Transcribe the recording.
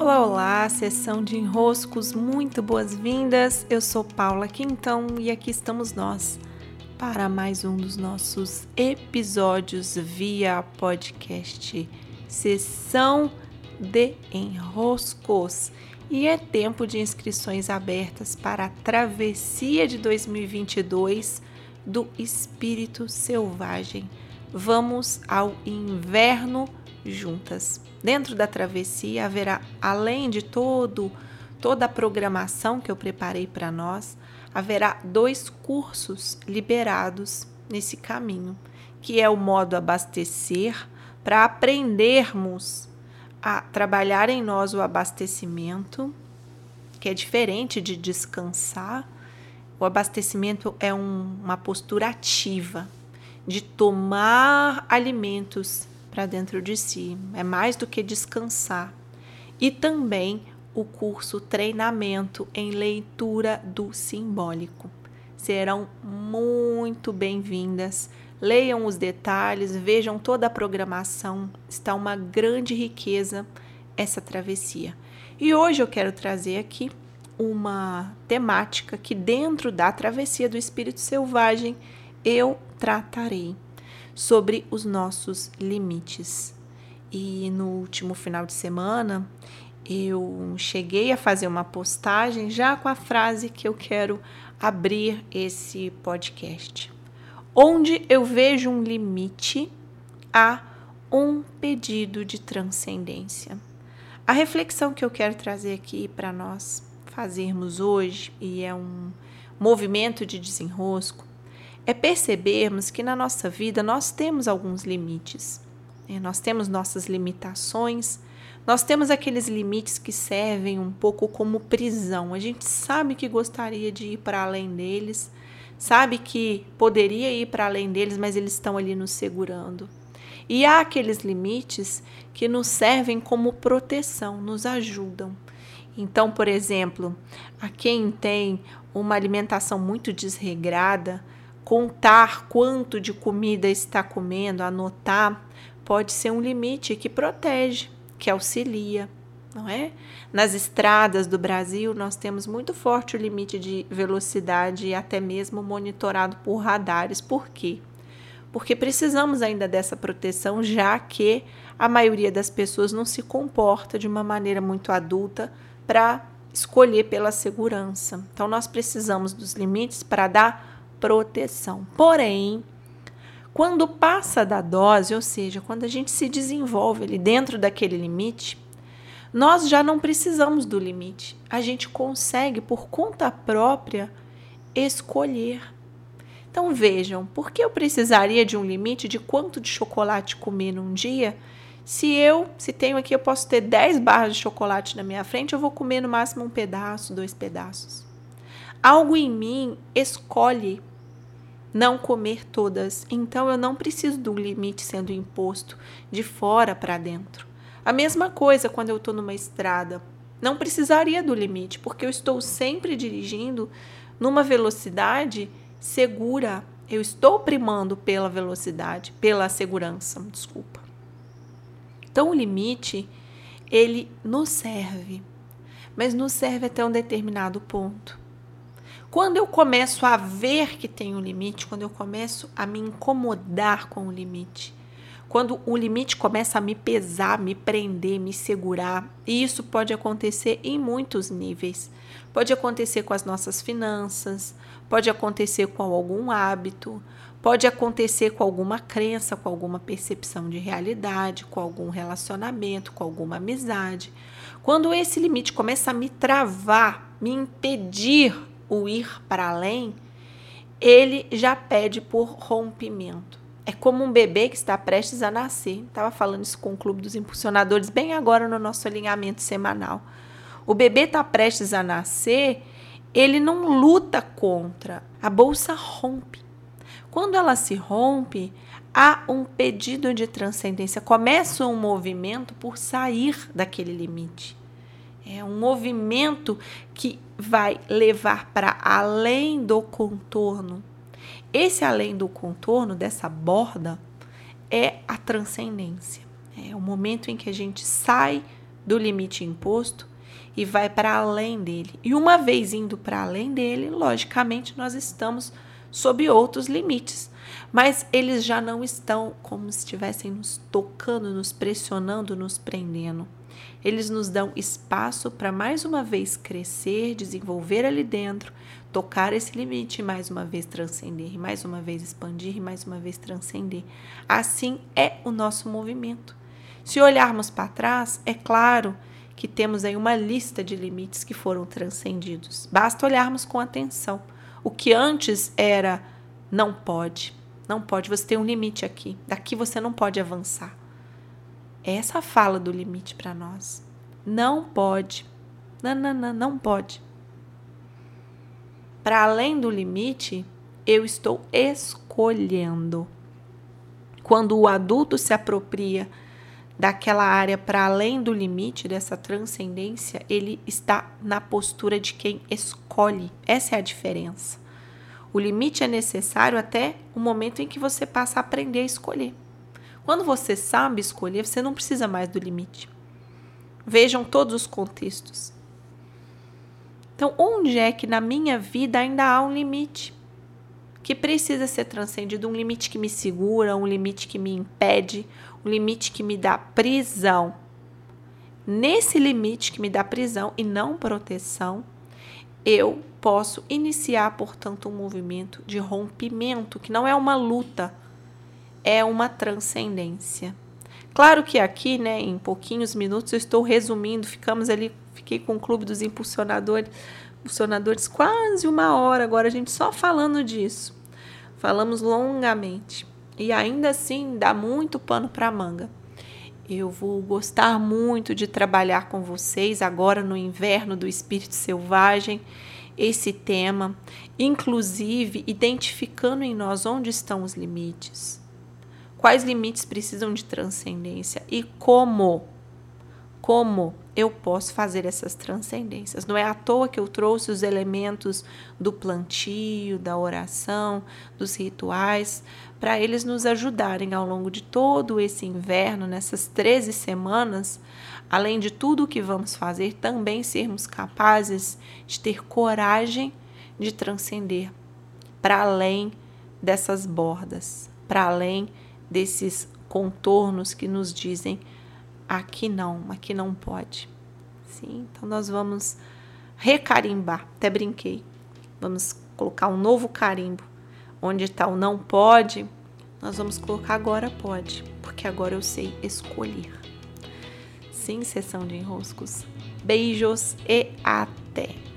Olá, olá, sessão de enroscos, muito boas-vindas. Eu sou Paula Quintão e aqui estamos nós para mais um dos nossos episódios via podcast Sessão de Enroscos. E é tempo de inscrições abertas para a travessia de 2022 do Espírito Selvagem. Vamos ao inverno juntas. Dentro da travessia haverá, além de todo toda a programação que eu preparei para nós, haverá dois cursos liberados nesse caminho, que é o modo abastecer, para aprendermos a trabalhar em nós o abastecimento, que é diferente de descansar. O abastecimento é um, uma postura ativa de tomar alimentos para dentro de si. É mais do que descansar. E também o curso Treinamento em Leitura do Simbólico. Serão muito bem-vindas. Leiam os detalhes, vejam toda a programação. Está uma grande riqueza essa travessia. E hoje eu quero trazer aqui uma temática que, dentro da travessia do espírito selvagem, eu tratarei sobre os nossos limites. E no último final de semana, eu cheguei a fazer uma postagem já com a frase que eu quero abrir esse podcast. Onde eu vejo um limite, há um pedido de transcendência. A reflexão que eu quero trazer aqui para nós fazermos hoje, e é um movimento de desenrosco, é percebermos que na nossa vida nós temos alguns limites. Né? Nós temos nossas limitações, nós temos aqueles limites que servem um pouco como prisão. A gente sabe que gostaria de ir para além deles, sabe que poderia ir para além deles, mas eles estão ali nos segurando. E há aqueles limites que nos servem como proteção, nos ajudam. Então, por exemplo, a quem tem uma alimentação muito desregrada, contar quanto de comida está comendo, anotar, pode ser um limite que protege, que auxilia, não é? Nas estradas do Brasil, nós temos muito forte o limite de velocidade e até mesmo monitorado por radares. Por quê? Porque precisamos ainda dessa proteção, já que a maioria das pessoas não se comporta de uma maneira muito adulta para escolher pela segurança. Então, nós precisamos dos limites para dar proteção. Porém, quando passa da dose, ou seja, quando a gente se desenvolve ali dentro daquele limite, nós já não precisamos do limite. A gente consegue, por conta própria, escolher. Então vejam, por que eu precisaria de um limite de quanto de chocolate comer num dia? Se eu, se tenho aqui, eu posso ter 10 barras de chocolate na minha frente, eu vou comer no máximo um pedaço, dois pedaços. Algo em mim escolhe não comer todas, então eu não preciso do limite sendo imposto de fora para dentro. A mesma coisa quando eu estou numa estrada. Não precisaria do limite, porque eu estou sempre dirigindo numa velocidade segura. Eu estou primando pela velocidade, pela segurança, desculpa. Então o limite, ele nos serve, mas nos serve até um determinado ponto. Quando eu começo a ver que tem um limite, quando eu começo a me incomodar com o limite, quando o limite começa a me pesar, me prender, me segurar, e isso pode acontecer em muitos níveis. Pode acontecer com as nossas finanças, pode acontecer com algum hábito, pode acontecer com alguma crença, com alguma percepção de realidade, com algum relacionamento, com alguma amizade. Quando esse limite começa a me travar, me impedir o ir para além, ele já pede por rompimento. É como um bebê que está prestes a nascer. Estava falando isso com o Clube dos Impulsionadores bem agora no nosso alinhamento semanal. O bebê está prestes a nascer, ele não luta contra. A bolsa rompe. Quando ela se rompe, há um pedido de transcendência. Começa um movimento por sair daquele limite. É um movimento que vai levar para além do contorno. Esse além do contorno, dessa borda, é a transcendência. É o momento em que a gente sai do limite imposto e vai para além dele. E uma vez indo para além dele, logicamente nós estamos sob outros limites, mas eles já não estão como se estivessem nos tocando, nos pressionando, nos prendendo. Eles nos dão espaço para mais uma vez crescer, desenvolver ali dentro, tocar esse limite, mais uma vez transcender, mais uma vez expandir, mais uma vez transcender. Assim é o nosso movimento. Se olharmos para trás, é claro que temos aí uma lista de limites que foram transcendidos. Basta olharmos com atenção. O que antes era não pode, não pode, você tem um limite aqui. Daqui você não pode avançar. Essa fala do limite para nós. Não pode. Não, não, não, não pode. Para além do limite, eu estou escolhendo. Quando o adulto se apropria daquela área para além do limite dessa transcendência, ele está na postura de quem escolhe. Essa é a diferença. O limite é necessário até o momento em que você passa a aprender a escolher. Quando você sabe escolher, você não precisa mais do limite. Vejam todos os contextos. Então, onde é que na minha vida ainda há um limite que precisa ser transcendido? Um limite que me segura, um limite que me impede, o limite que me dá prisão. Nesse limite que me dá prisão e não proteção, eu posso iniciar, portanto, um movimento de rompimento, que não é uma luta, é uma transcendência. Claro que aqui, né, em pouquinhos minutos, eu estou resumindo, ficamos ali, fiquei com o clube dos impulsionadores, impulsionadores quase uma hora agora, a gente só falando disso. Falamos longamente. E ainda assim dá muito pano para manga. Eu vou gostar muito de trabalhar com vocês agora no inverno do espírito selvagem esse tema, inclusive identificando em nós onde estão os limites. Quais limites precisam de transcendência e como como eu posso fazer essas transcendências. Não é à toa que eu trouxe os elementos do plantio, da oração, dos rituais, para eles nos ajudarem ao longo de todo esse inverno, nessas 13 semanas, além de tudo o que vamos fazer, também sermos capazes de ter coragem de transcender para além dessas bordas, para além desses contornos que nos dizem aqui não, aqui não pode. Sim, então nós vamos recarimbar, até brinquei. Vamos colocar um novo carimbo onde está o não pode, nós vamos colocar agora pode, porque agora eu sei escolher. Sim, sessão de enroscos. Beijos e até!